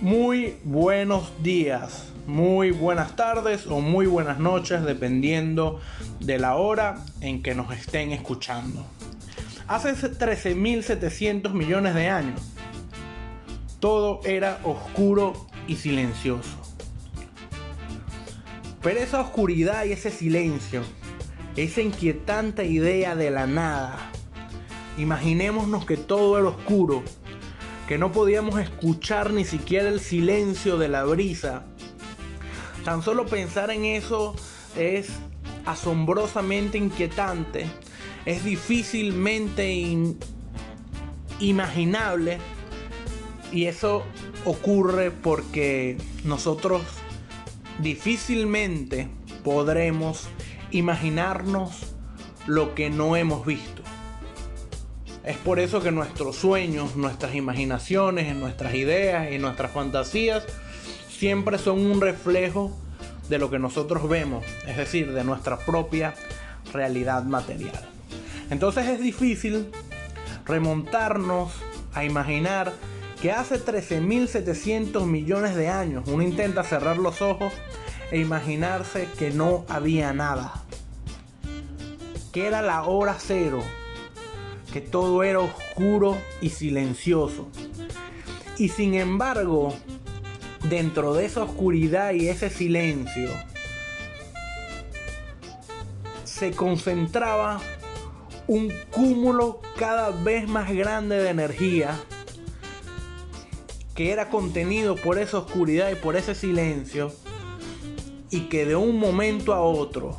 Muy buenos días, muy buenas tardes o muy buenas noches, dependiendo de la hora en que nos estén escuchando. Hace 13.700 millones de años, todo era oscuro y silencioso. Pero esa oscuridad y ese silencio, esa inquietante idea de la nada, imaginémonos que todo era oscuro que no podíamos escuchar ni siquiera el silencio de la brisa. Tan solo pensar en eso es asombrosamente inquietante, es difícilmente imaginable y eso ocurre porque nosotros difícilmente podremos imaginarnos lo que no hemos visto. Es por eso que nuestros sueños, nuestras imaginaciones, nuestras ideas y nuestras fantasías siempre son un reflejo de lo que nosotros vemos, es decir, de nuestra propia realidad material. Entonces es difícil remontarnos a imaginar que hace 13.700 millones de años uno intenta cerrar los ojos e imaginarse que no había nada, que era la hora cero, todo era oscuro y silencioso. Y sin embargo, dentro de esa oscuridad y ese silencio, se concentraba un cúmulo cada vez más grande de energía que era contenido por esa oscuridad y por ese silencio y que de un momento a otro,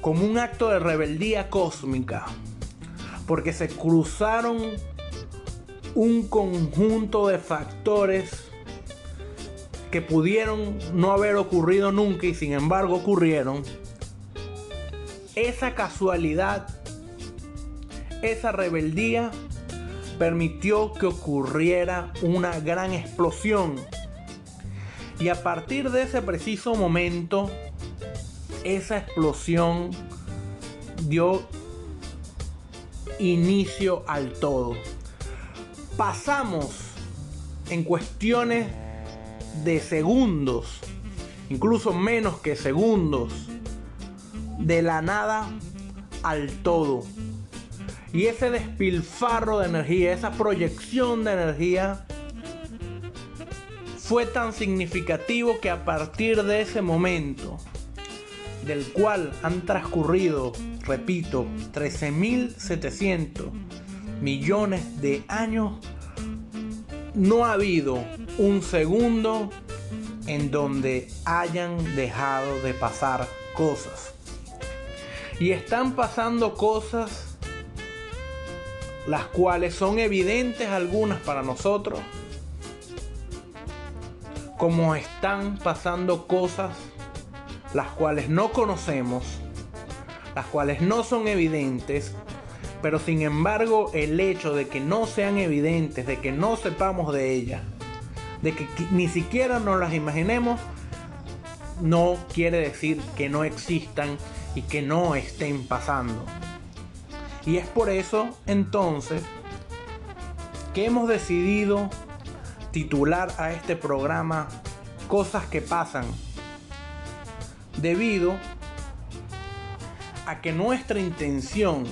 como un acto de rebeldía cósmica, porque se cruzaron un conjunto de factores que pudieron no haber ocurrido nunca y sin embargo ocurrieron. Esa casualidad, esa rebeldía permitió que ocurriera una gran explosión. Y a partir de ese preciso momento, esa explosión dio inicio al todo. Pasamos en cuestiones de segundos, incluso menos que segundos, de la nada al todo. Y ese despilfarro de energía, esa proyección de energía, fue tan significativo que a partir de ese momento, del cual han transcurrido repito, 13.700 millones de años, no ha habido un segundo en donde hayan dejado de pasar cosas. Y están pasando cosas las cuales son evidentes algunas para nosotros, como están pasando cosas las cuales no conocemos las cuales no son evidentes, pero sin embargo el hecho de que no sean evidentes, de que no sepamos de ellas, de que ni siquiera nos las imaginemos, no quiere decir que no existan y que no estén pasando. Y es por eso entonces que hemos decidido titular a este programa Cosas que pasan, debido a que nuestra intención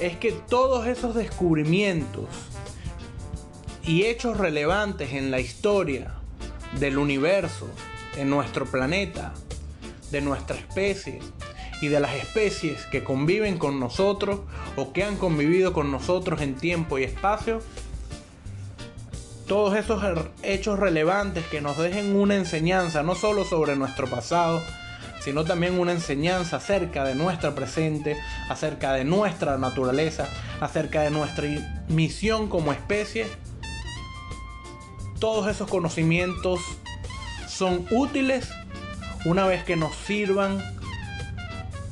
es que todos esos descubrimientos y hechos relevantes en la historia del universo, de nuestro planeta, de nuestra especie y de las especies que conviven con nosotros o que han convivido con nosotros en tiempo y espacio, todos esos hechos relevantes que nos dejen una enseñanza no solo sobre nuestro pasado, sino también una enseñanza acerca de nuestra presente, acerca de nuestra naturaleza, acerca de nuestra misión como especie. Todos esos conocimientos son útiles una vez que nos sirvan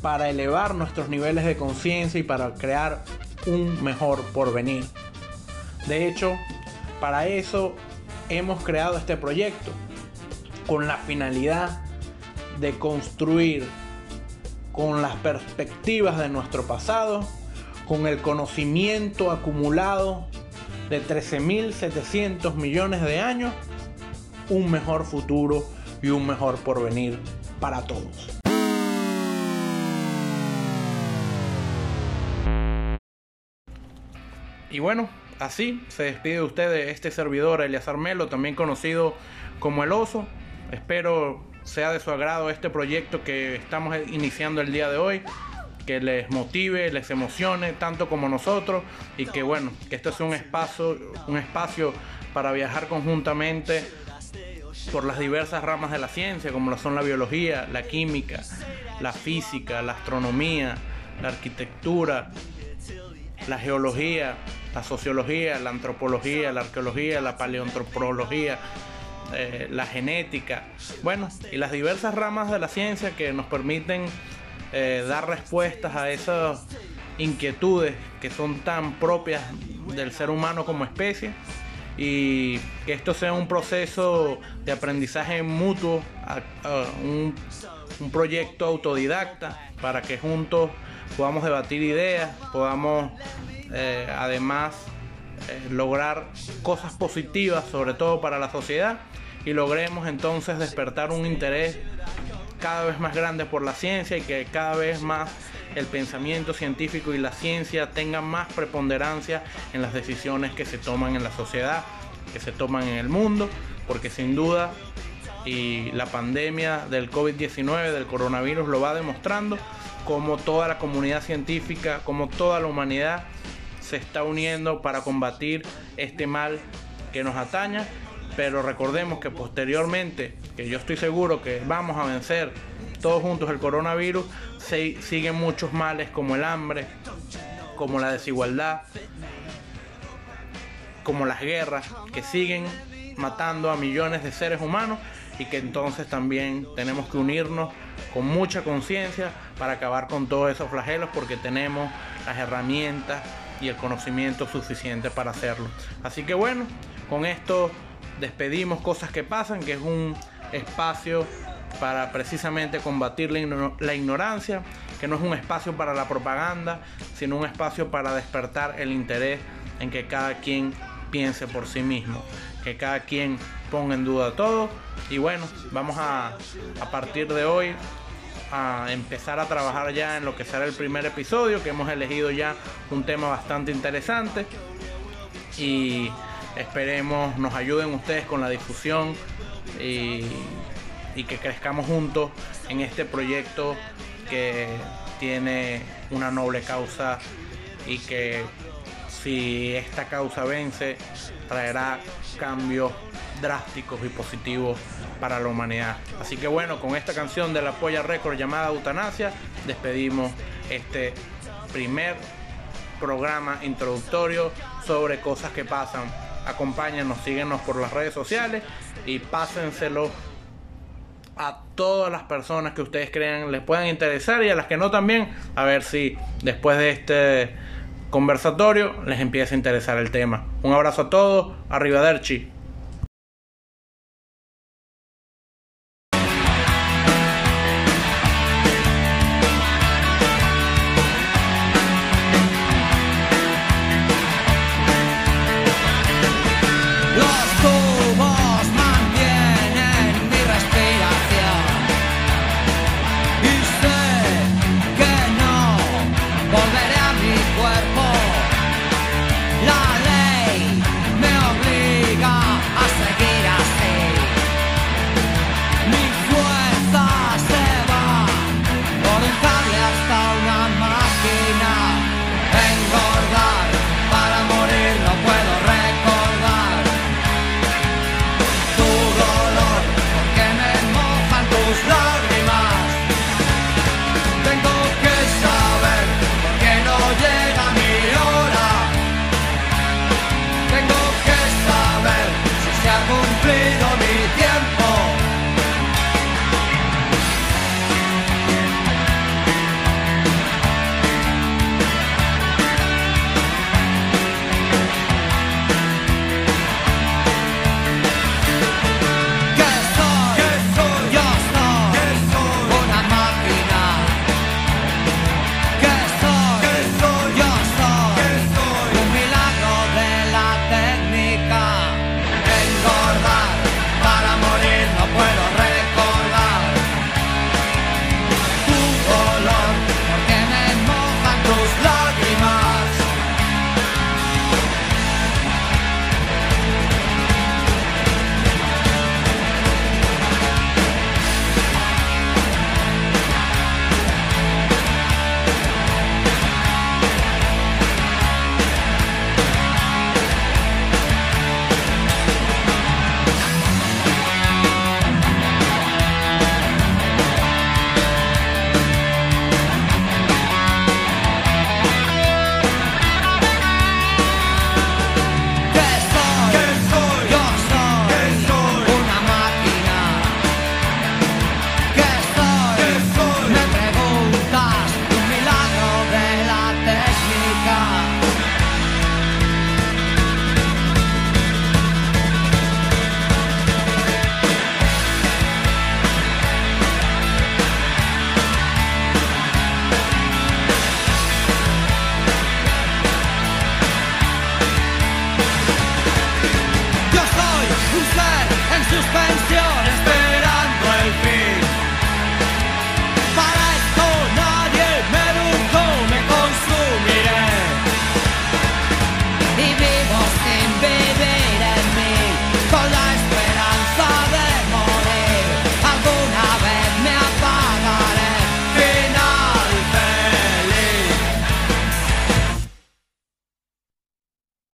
para elevar nuestros niveles de conciencia y para crear un mejor porvenir. De hecho, para eso hemos creado este proyecto, con la finalidad de construir con las perspectivas de nuestro pasado, con el conocimiento acumulado de 13.700 millones de años, un mejor futuro y un mejor porvenir para todos. Y bueno, así se despide de ustedes este servidor Eliazar Melo, también conocido como El Oso. Espero sea de su agrado este proyecto que estamos iniciando el día de hoy, que les motive, les emocione tanto como nosotros y que bueno, este sea un espacio, un espacio para viajar conjuntamente por las diversas ramas de la ciencia, como son la biología, la química, la física, la astronomía, la arquitectura, la geología, la sociología, la antropología, la arqueología, la paleoantropología, eh, la genética, bueno, y las diversas ramas de la ciencia que nos permiten eh, dar respuestas a esas inquietudes que son tan propias del ser humano como especie y que esto sea un proceso de aprendizaje mutuo, un, un proyecto autodidacta para que juntos podamos debatir ideas, podamos eh, además eh, lograr cosas positivas, sobre todo para la sociedad, y logremos entonces despertar un interés cada vez más grande por la ciencia y que cada vez más el pensamiento científico y la ciencia tengan más preponderancia en las decisiones que se toman en la sociedad, que se toman en el mundo, porque sin duda y la pandemia del COVID-19, del coronavirus, lo va demostrando, como toda la comunidad científica, como toda la humanidad se está uniendo para combatir este mal que nos ataña. Pero recordemos que posteriormente, que yo estoy seguro que vamos a vencer todos juntos el coronavirus, se siguen muchos males como el hambre, como la desigualdad, como las guerras, que siguen matando a millones de seres humanos y que entonces también tenemos que unirnos con mucha conciencia para acabar con todos esos flagelos porque tenemos las herramientas y el conocimiento suficiente para hacerlo. Así que bueno, con esto despedimos cosas que pasan, que es un espacio para precisamente combatir la, ignorancia, que no es un espacio para la propaganda, sino un espacio para despertar el interés en que cada quien piense por sí mismo, que cada quien ponga en duda todo. Y bueno, vamos a, a partir de hoy a empezar a trabajar ya en lo que será el primer episodio, que hemos elegido ya un tema bastante interesante. Y esperemos nos ayuden ustedes con la difusión y, y que crezcamos juntos en este proyecto que tiene una noble causa y que si esta causa vence, traerá cambios drásticos y positivos para la humanidad. Así que bueno, con esta canción de la Polla Record llamada Eutanasia, despedimos este primer programa introductorio sobre cosas que pasan. Acompáñanos, síguenos por las redes sociales y pásenselo a todas las personas que ustedes crean les puedan interesar y a las que no también, a ver si después de este conversatorio les empieza a interesar el tema. Un abrazo a todos, arriba Derchi.